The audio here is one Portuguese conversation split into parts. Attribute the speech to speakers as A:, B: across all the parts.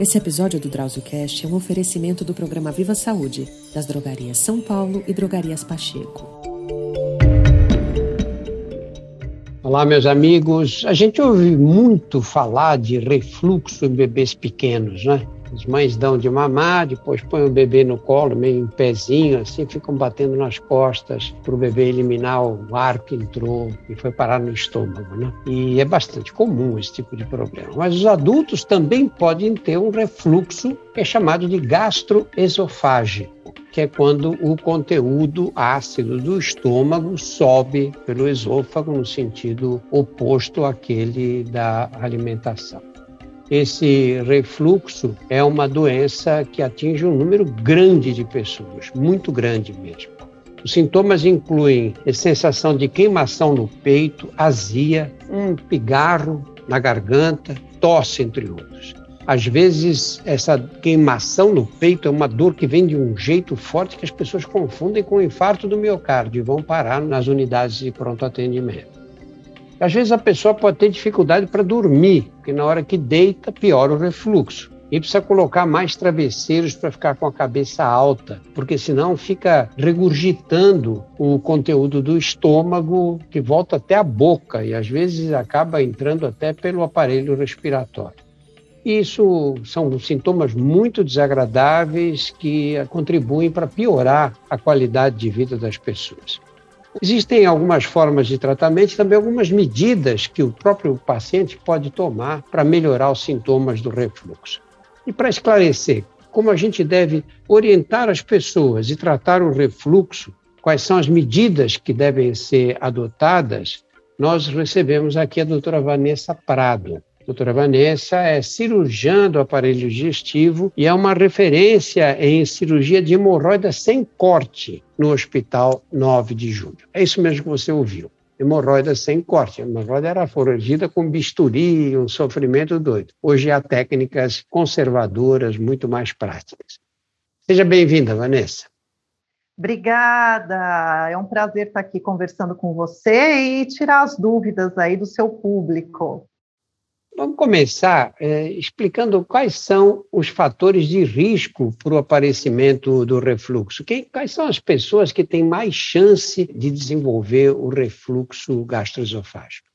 A: Esse episódio do DrauzioCast é um oferecimento do programa Viva Saúde, das drogarias São Paulo e drogarias Pacheco.
B: Olá, meus amigos. A gente ouve muito falar de refluxo em bebês pequenos, né? As mães dão de mamar, depois põem o bebê no colo, meio em pezinho, assim, ficam batendo nas costas para o bebê eliminar o ar que entrou e foi parar no estômago, né? E é bastante comum esse tipo de problema. Mas os adultos também podem ter um refluxo que é chamado de gastroesofágico que é quando o conteúdo ácido do estômago sobe pelo esôfago no sentido oposto àquele da alimentação. Esse refluxo é uma doença que atinge um número grande de pessoas, muito grande mesmo. Os sintomas incluem sensação de queimação no peito, azia, um pigarro na garganta, tosse, entre outros. Às vezes, essa queimação no peito é uma dor que vem de um jeito forte que as pessoas confundem com o infarto do miocárdio e vão parar nas unidades de pronto atendimento. Às vezes a pessoa pode ter dificuldade para dormir, porque na hora que deita, piora o refluxo. E precisa colocar mais travesseiros para ficar com a cabeça alta, porque senão fica regurgitando o conteúdo do estômago que volta até a boca e às vezes acaba entrando até pelo aparelho respiratório. Isso são sintomas muito desagradáveis que contribuem para piorar a qualidade de vida das pessoas. Existem algumas formas de tratamento e também algumas medidas que o próprio paciente pode tomar para melhorar os sintomas do refluxo. E para esclarecer como a gente deve orientar as pessoas e tratar o refluxo, quais são as medidas que devem ser adotadas, nós recebemos aqui a doutora Vanessa Prado. Doutora Vanessa é cirurgiã do aparelho digestivo e é uma referência em cirurgia de hemorroida sem corte no Hospital 9 de Julho. É isso mesmo que você ouviu. Hemorroida sem corte. A hemorroida era foragida com bisturi, um sofrimento doido. Hoje há técnicas conservadoras muito mais práticas. Seja bem-vinda, Vanessa.
C: Obrigada, é um prazer estar aqui conversando com você e tirar as dúvidas aí do seu público.
B: Vamos começar é, explicando quais são os fatores de risco para o aparecimento do refluxo. Quem, quais são as pessoas que têm mais chance de desenvolver o refluxo gastroesofágico?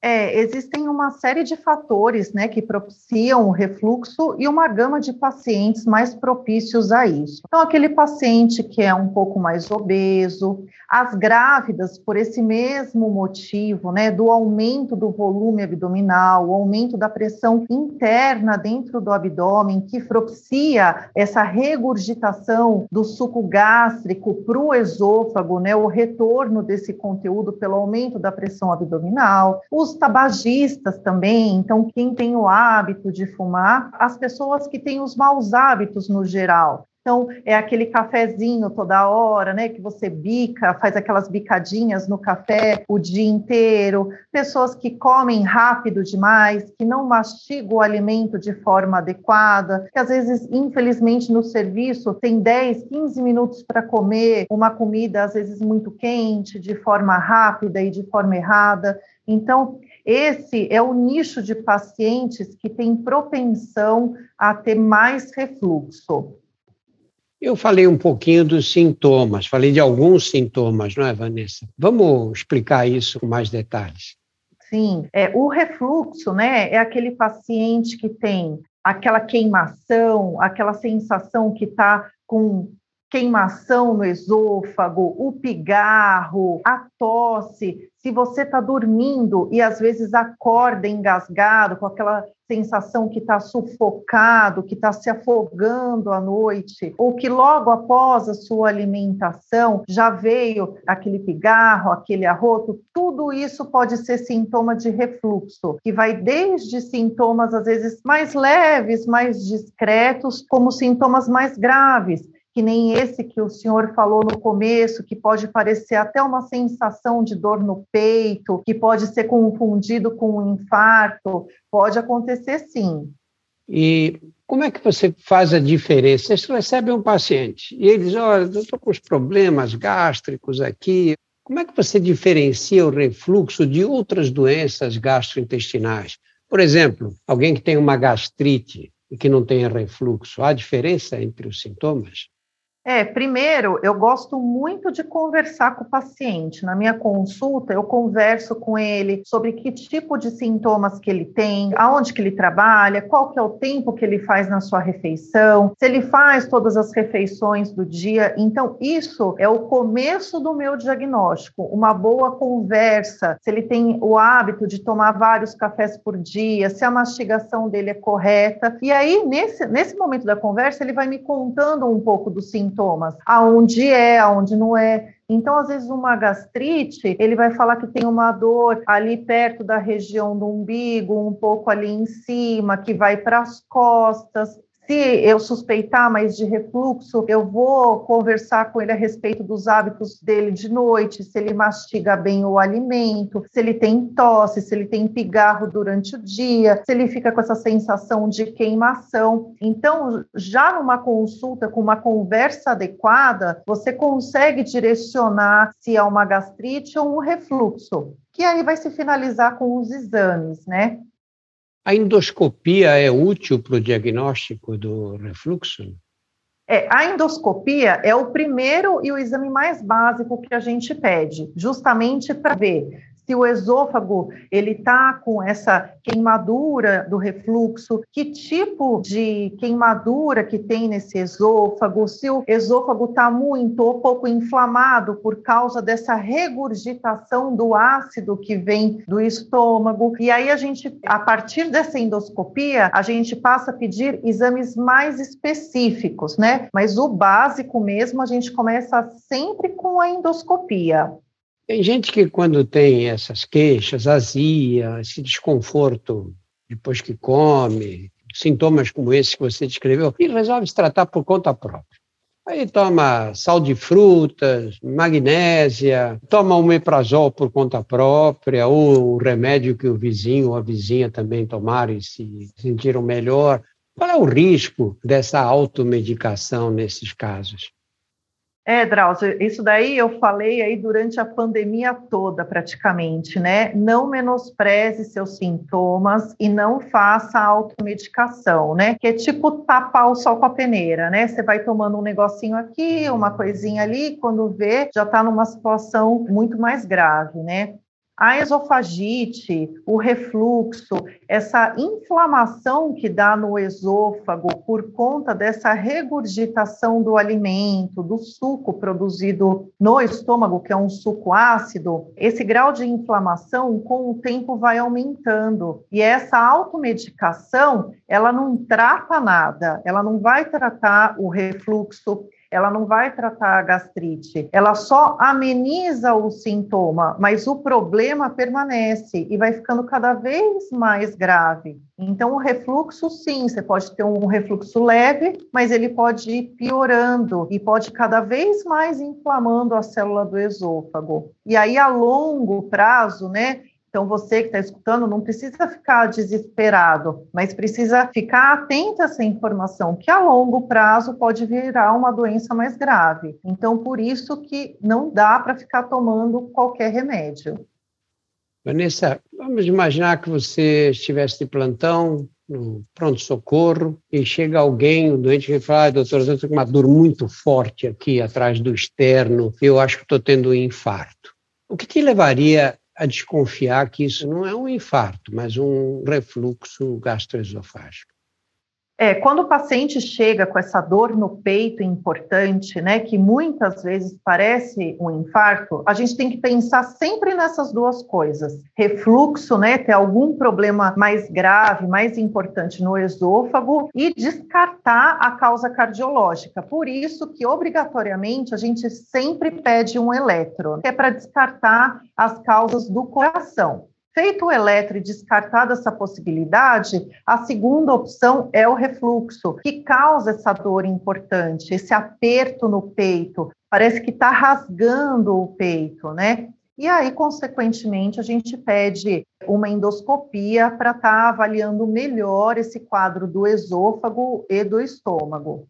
C: É, existem uma série de fatores né, que propiciam o refluxo e uma gama de pacientes mais propícios a isso. Então, aquele paciente que é um pouco mais obeso, as grávidas, por esse mesmo motivo, né, do aumento do volume abdominal, o aumento da pressão interna dentro do abdômen, que propicia essa regurgitação do suco gástrico para o esôfago, né, o retorno desse conteúdo pelo aumento da pressão abdominal. Os os tabagistas também, então quem tem o hábito de fumar, as pessoas que têm os maus hábitos no geral. Então, é aquele cafezinho toda hora, né? Que você bica, faz aquelas bicadinhas no café o dia inteiro. Pessoas que comem rápido demais, que não mastigam o alimento de forma adequada, que às vezes, infelizmente, no serviço tem 10, 15 minutos para comer uma comida, às vezes muito quente, de forma rápida e de forma errada. Então, esse é o nicho de pacientes que tem propensão a ter mais refluxo.
B: Eu falei um pouquinho dos sintomas, falei de alguns sintomas, não é, Vanessa? Vamos explicar isso com mais detalhes.
C: Sim, é, o refluxo, né, é aquele paciente que tem aquela queimação, aquela sensação que está com queimação no esôfago, o pigarro, a tosse, se você está dormindo e às vezes acorda engasgado, com aquela sensação que está sufocado, que está se afogando à noite, ou que logo após a sua alimentação já veio aquele pigarro, aquele arroto, tudo isso pode ser sintoma de refluxo, que vai desde sintomas às vezes mais leves, mais discretos, como sintomas mais graves que nem esse que o senhor falou no começo, que pode parecer até uma sensação de dor no peito, que pode ser confundido com um infarto, pode acontecer sim.
B: E como é que você faz a diferença? Você recebe um paciente e ele diz: Olha, eu estou com os problemas gástricos aqui. Como é que você diferencia o refluxo de outras doenças gastrointestinais? Por exemplo, alguém que tem uma gastrite, e que não tenha refluxo? Há diferença entre os sintomas?
C: É, primeiro, eu gosto muito de conversar com o paciente. Na minha consulta, eu converso com ele sobre que tipo de sintomas que ele tem, aonde que ele trabalha, qual que é o tempo que ele faz na sua refeição, se ele faz todas as refeições do dia. Então, isso é o começo do meu diagnóstico. Uma boa conversa, se ele tem o hábito de tomar vários cafés por dia, se a mastigação dele é correta. E aí, nesse, nesse momento da conversa, ele vai me contando um pouco dos sintomas sintomas, aonde é, aonde não é. Então, às vezes, uma gastrite, ele vai falar que tem uma dor ali perto da região do umbigo, um pouco ali em cima, que vai para as costas. Se eu suspeitar mais de refluxo, eu vou conversar com ele a respeito dos hábitos dele de noite, se ele mastiga bem o alimento, se ele tem tosse, se ele tem pigarro durante o dia, se ele fica com essa sensação de queimação. Então, já numa consulta com uma conversa adequada, você consegue direcionar se é uma gastrite ou um refluxo. Que aí vai se finalizar com os exames, né?
B: A endoscopia é útil para o diagnóstico do refluxo?
C: É, a endoscopia é o primeiro e o exame mais básico que a gente pede, justamente para ver se o esôfago ele está com essa queimadura do refluxo, que tipo de queimadura que tem nesse esôfago, se o esôfago está muito ou pouco inflamado por causa dessa regurgitação do ácido que vem do estômago. E aí a gente, a partir dessa endoscopia, a gente passa a pedir exames mais específicos, né? Mas o básico mesmo a gente começa sempre com a endoscopia.
B: Tem gente que, quando tem essas queixas, azia, esse desconforto depois que come, sintomas como esses que você descreveu, e resolve se tratar por conta própria. Aí toma sal de frutas, magnésia, toma um meprazol por conta própria, ou o remédio que o vizinho ou a vizinha também tomaram e se sentiram melhor. Qual é o risco dessa automedicação nesses casos?
C: É, Drauzio, isso daí eu falei aí durante a pandemia toda, praticamente, né? Não menospreze seus sintomas e não faça automedicação, né? Que é tipo tapar o sol com a peneira, né? Você vai tomando um negocinho aqui, uma coisinha ali, quando vê, já está numa situação muito mais grave, né? A esofagite, o refluxo, essa inflamação que dá no esôfago por conta dessa regurgitação do alimento, do suco produzido no estômago, que é um suco ácido, esse grau de inflamação com o tempo vai aumentando. E essa automedicação, ela não trata nada, ela não vai tratar o refluxo, ela não vai tratar a gastrite, ela só ameniza o sintoma, mas o problema permanece e vai ficando cada vez mais grave. Então, o refluxo, sim, você pode ter um refluxo leve, mas ele pode ir piorando e pode cada vez mais inflamando a célula do esôfago. E aí, a longo prazo, né, então, você que está escutando não precisa ficar desesperado, mas precisa ficar atento a essa informação, que a longo prazo pode virar uma doença mais grave. Então, por isso que não dá para ficar tomando qualquer remédio.
B: Vanessa, vamos imaginar que você estivesse de plantão, no pronto-socorro, e chega alguém, um doente, que fala, ah, doutor, eu estou com uma dor muito forte aqui atrás do externo, eu acho que estou tendo um infarto. O que te levaria a desconfiar que isso não é um infarto, mas um refluxo gastroesofágico.
C: É, quando o paciente chega com essa dor no peito importante, né, que muitas vezes parece um infarto, a gente tem que pensar sempre nessas duas coisas. Refluxo, né, ter algum problema mais grave, mais importante no esôfago e descartar a causa cardiológica. Por isso que obrigatoriamente a gente sempre pede um eletro, que é para descartar as causas do coração. Feito o eletro e descartada essa possibilidade, a segunda opção é o refluxo, que causa essa dor importante, esse aperto no peito, parece que está rasgando o peito, né? E aí, consequentemente, a gente pede uma endoscopia para estar tá avaliando melhor esse quadro do esôfago e do estômago.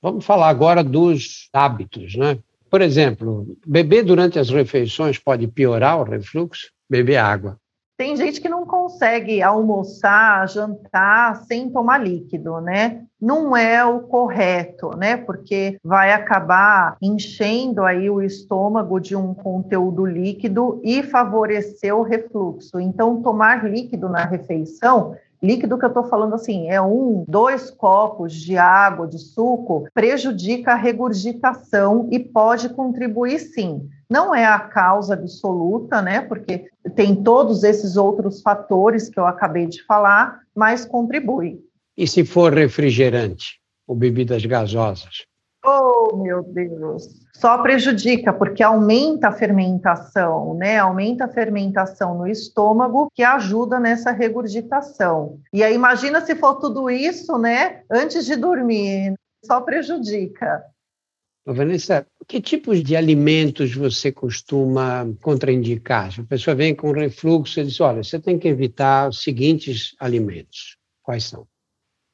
B: Vamos falar agora dos hábitos, né? Por exemplo, beber durante as refeições pode piorar o refluxo? Beber água.
C: Tem gente que não consegue almoçar, jantar sem tomar líquido, né? Não é o correto, né? Porque vai acabar enchendo aí o estômago de um conteúdo líquido e favorecer o refluxo. Então, tomar líquido na refeição Líquido que eu estou falando assim, é um, dois copos de água, de suco, prejudica a regurgitação e pode contribuir sim. Não é a causa absoluta, né? Porque tem todos esses outros fatores que eu acabei de falar, mas contribui.
B: E se for refrigerante ou bebidas gasosas?
C: Oh, meu Deus! Só prejudica, porque aumenta a fermentação, né? Aumenta a fermentação no estômago, que ajuda nessa regurgitação. E aí, imagina se for tudo isso, né? Antes de dormir, só prejudica.
B: Vanessa, que tipos de alimentos você costuma contraindicar? Se a pessoa vem com refluxo e diz, olha, você tem que evitar os seguintes alimentos. Quais são?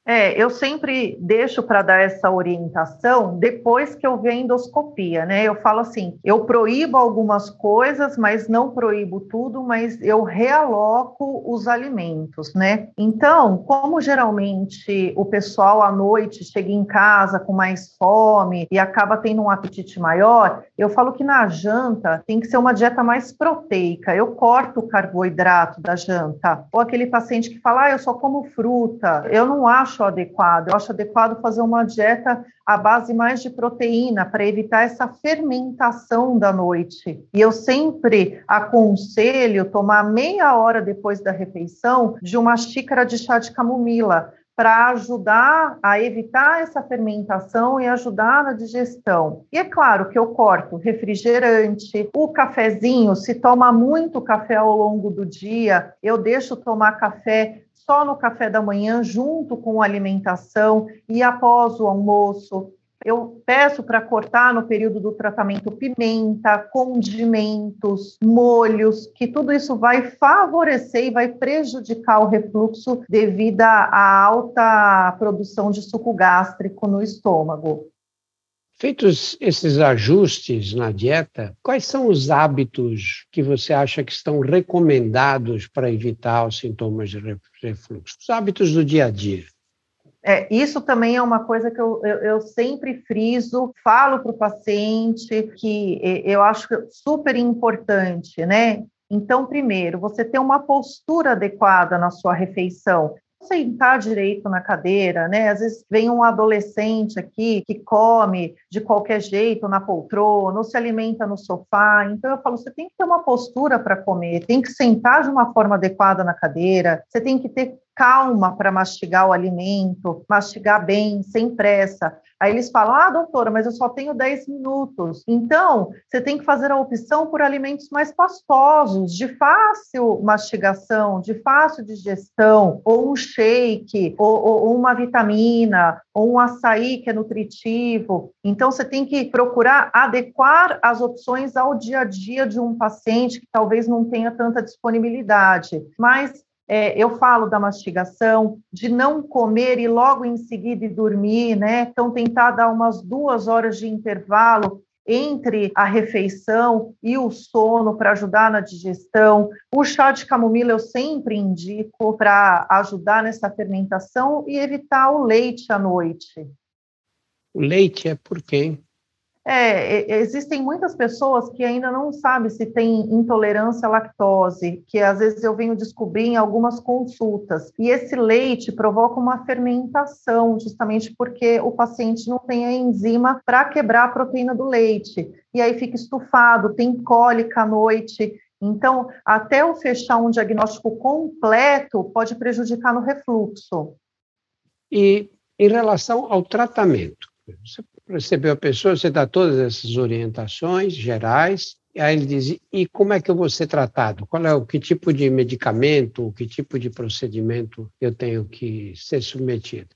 C: É, eu sempre deixo para dar essa orientação depois que eu ver a endoscopia, né? Eu falo assim, eu proíbo algumas coisas, mas não proíbo tudo, mas eu realoco os alimentos, né? Então, como geralmente o pessoal à noite chega em casa com mais fome e acaba tendo um apetite maior, eu falo que na janta tem que ser uma dieta mais proteica. Eu corto o carboidrato da janta. Ou aquele paciente que fala, ah, eu só como fruta. Eu não acho acho adequado. Eu acho adequado fazer uma dieta à base mais de proteína para evitar essa fermentação da noite. E eu sempre aconselho tomar meia hora depois da refeição de uma xícara de chá de camomila para ajudar a evitar essa fermentação e ajudar na digestão. E é claro que eu corto refrigerante, o cafezinho, se toma muito café ao longo do dia, eu deixo tomar café só no café da manhã, junto com a alimentação e após o almoço. Eu peço para cortar no período do tratamento pimenta, condimentos, molhos, que tudo isso vai favorecer e vai prejudicar o refluxo devido à alta produção de suco gástrico no estômago.
B: Feitos esses ajustes na dieta, quais são os hábitos que você acha que estão recomendados para evitar os sintomas de refluxo? Os hábitos do dia a dia.
C: É, isso também é uma coisa que eu, eu, eu sempre friso, falo para o paciente que eu acho super importante, né? Então, primeiro, você ter uma postura adequada na sua refeição sentar direito na cadeira, né? Às vezes vem um adolescente aqui que come de qualquer jeito na poltrona, ou se alimenta no sofá. Então eu falo, você tem que ter uma postura para comer, tem que sentar de uma forma adequada na cadeira, você tem que ter calma para mastigar o alimento, mastigar bem, sem pressa. Aí eles falam: ah, doutora, mas eu só tenho 10 minutos. Então, você tem que fazer a opção por alimentos mais pastosos, de fácil mastigação, de fácil digestão, ou um shake, ou, ou uma vitamina, ou um açaí que é nutritivo. Então, você tem que procurar adequar as opções ao dia a dia de um paciente que talvez não tenha tanta disponibilidade. Mas é, eu falo da mastigação, de não comer e logo em seguida dormir, né? Então, tentar dar umas duas horas de intervalo entre a refeição e o sono para ajudar na digestão. O chá de camomila eu sempre indico para ajudar nessa fermentação e evitar o leite à noite.
B: O leite é por quê?
C: É, existem muitas pessoas que ainda não sabem se tem intolerância à lactose, que às vezes eu venho descobrir em algumas consultas. E esse leite provoca uma fermentação, justamente porque o paciente não tem a enzima para quebrar a proteína do leite. E aí fica estufado, tem cólica à noite. Então, até eu fechar um diagnóstico completo, pode prejudicar no refluxo.
B: E em relação ao tratamento, você recebeu a pessoa, você dá todas essas orientações gerais, e aí ele diz, e como é que eu vou ser tratado? Qual é o que tipo de medicamento, que tipo de procedimento eu tenho que ser submetido?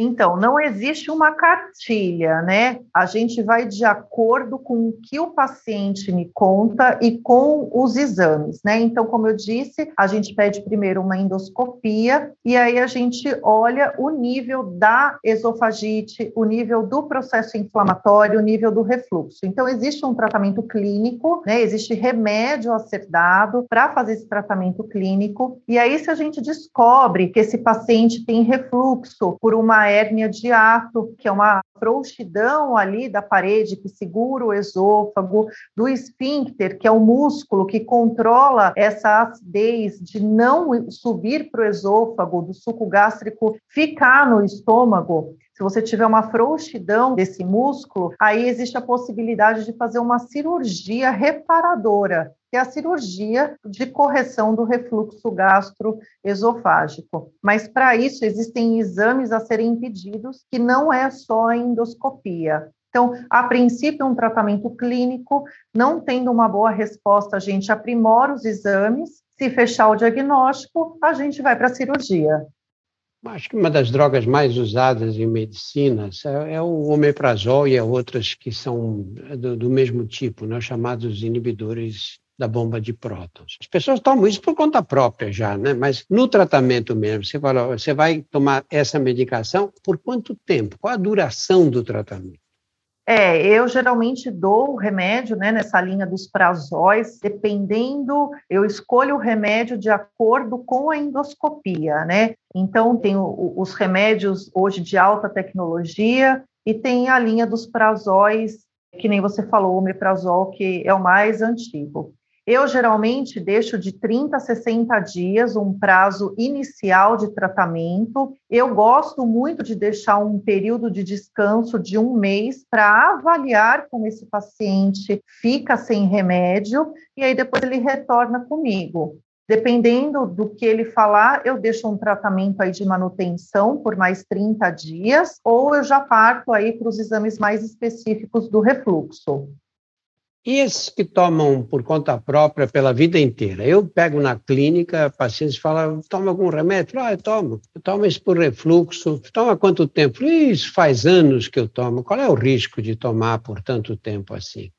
C: Então, não existe uma cartilha, né? A gente vai de acordo com o que o paciente me conta e com os exames, né? Então, como eu disse, a gente pede primeiro uma endoscopia e aí a gente olha o nível da esofagite, o nível do processo inflamatório, o nível do refluxo. Então, existe um tratamento clínico, né? Existe remédio a ser dado para fazer esse tratamento clínico. E aí, se a gente descobre que esse paciente tem refluxo por uma hérnia de ato, que é uma frouxidão ali da parede que segura o esôfago, do esfíncter, que é o músculo que controla essa acidez de não subir para o esôfago, do suco gástrico ficar no estômago. Se você tiver uma frouxidão desse músculo, aí existe a possibilidade de fazer uma cirurgia reparadora, que é a cirurgia de correção do refluxo gastroesofágico. Mas para isso existem exames a serem pedidos, que não é só a endoscopia. Então, a princípio, um tratamento clínico, não tendo uma boa resposta, a gente aprimora os exames. Se fechar o diagnóstico, a gente vai para a cirurgia.
B: Acho que uma das drogas mais usadas em medicina é o omeprazol e outras que são do, do mesmo tipo, né, chamados inibidores da bomba de prótons. As pessoas tomam isso por conta própria já, né? Mas no tratamento mesmo, você, fala, você vai tomar essa medicação por quanto tempo? Qual a duração do tratamento?
C: É, eu geralmente dou o remédio, né, nessa linha dos prazóis, dependendo, eu escolho o remédio de acordo com a endoscopia, né? Então, tem o, os remédios hoje de alta tecnologia e tem a linha dos prazóis, que nem você falou, o omeprazol, que é o mais antigo. Eu geralmente deixo de 30 a 60 dias um prazo inicial de tratamento. Eu gosto muito de deixar um período de descanso de um mês para avaliar como esse paciente fica sem remédio e aí depois ele retorna comigo. Dependendo do que ele falar, eu deixo um tratamento aí de manutenção por mais 30 dias, ou eu já parto aí para os exames mais específicos do refluxo.
B: E esses que tomam por conta própria pela vida inteira? Eu pego na clínica, pacientes falam, toma algum remédio? Ah, eu tomo. Eu tomo isso por refluxo. Toma quanto tempo? Isso faz anos que eu tomo. Qual é o risco de tomar por tanto tempo assim?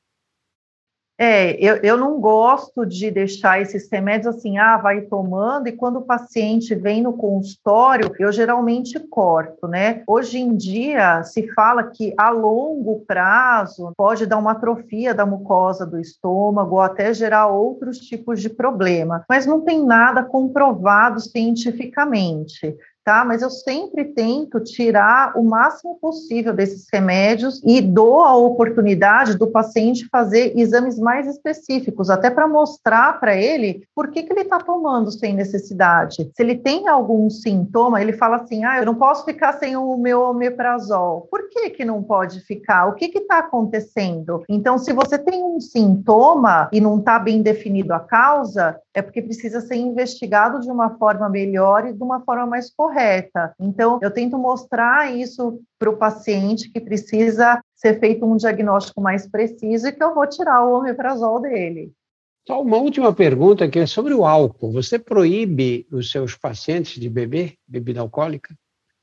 C: É, eu, eu não gosto de deixar esses remédios assim, ah, vai tomando, e quando o paciente vem no consultório, eu geralmente corto, né? Hoje em dia se fala que a longo prazo pode dar uma atrofia da mucosa do estômago ou até gerar outros tipos de problema, mas não tem nada comprovado cientificamente tá? Mas eu sempre tento tirar o máximo possível desses remédios e dou a oportunidade do paciente fazer exames mais específicos, até para mostrar para ele por que, que ele está tomando sem necessidade. Se ele tem algum sintoma, ele fala assim: ah, eu não posso ficar sem o meu omeprazol. Por que, que não pode ficar? O que está acontecendo? Então, se você tem um sintoma e não está bem definido a causa, é porque precisa ser investigado de uma forma melhor e de uma forma mais correta. Então, eu tento mostrar isso para o paciente que precisa ser feito um diagnóstico mais preciso e que eu vou tirar o omeprazol dele.
B: Só uma última pergunta que é sobre o álcool. Você proíbe os seus pacientes de beber bebida alcoólica?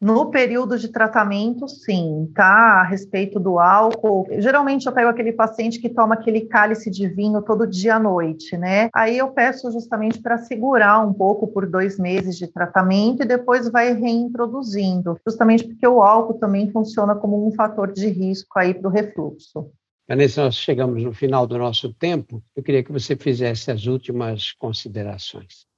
C: No período de tratamento, sim, tá? A respeito do álcool. Geralmente eu pego aquele paciente que toma aquele cálice de vinho todo dia à noite, né? Aí eu peço justamente para segurar um pouco por dois meses de tratamento e depois vai reintroduzindo, justamente porque o álcool também funciona como um fator de risco aí para o refluxo.
B: Vanessa, nós chegamos no final do nosso tempo. Eu queria que você fizesse as últimas considerações.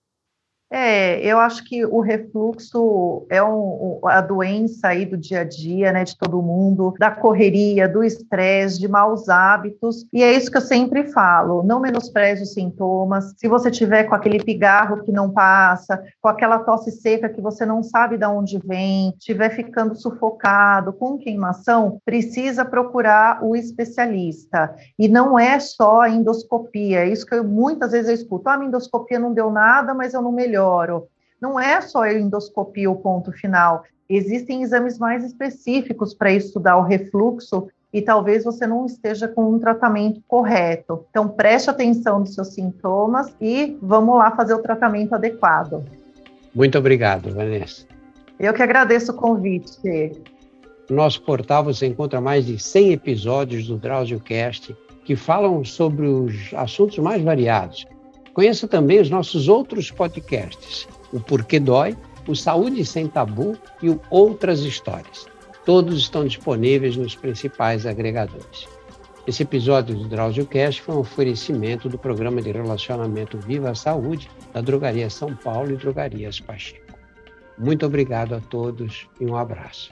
C: É, eu acho que o refluxo é um, a doença aí do dia a dia, né, de todo mundo, da correria, do estresse, de maus hábitos, e é isso que eu sempre falo, não menospreze os sintomas, se você tiver com aquele pigarro que não passa, com aquela tosse seca que você não sabe de onde vem, estiver ficando sufocado, com queimação, precisa procurar o especialista, e não é só a endoscopia, é isso que eu, muitas vezes eu escuto, ah, a endoscopia não deu nada, mas eu não melhoro, melhoro. Não é só a endoscopia o ponto final. Existem exames mais específicos para estudar o refluxo e talvez você não esteja com um tratamento correto. Então, preste atenção nos seus sintomas e vamos lá fazer o tratamento adequado.
B: Muito obrigado, Vanessa.
C: Eu que agradeço o convite.
B: No nosso portal você encontra mais de 100 episódios do DrauzioCast que falam sobre os assuntos mais variados. Conheça também os nossos outros podcasts, o Porquê Dói, o Saúde Sem Tabu e o Outras Histórias. Todos estão disponíveis nos principais agregadores. Esse episódio do DrauzioCast foi um oferecimento do programa de relacionamento Viva a Saúde da Drogaria São Paulo e Drogarias Pacheco. Muito obrigado a todos e um abraço.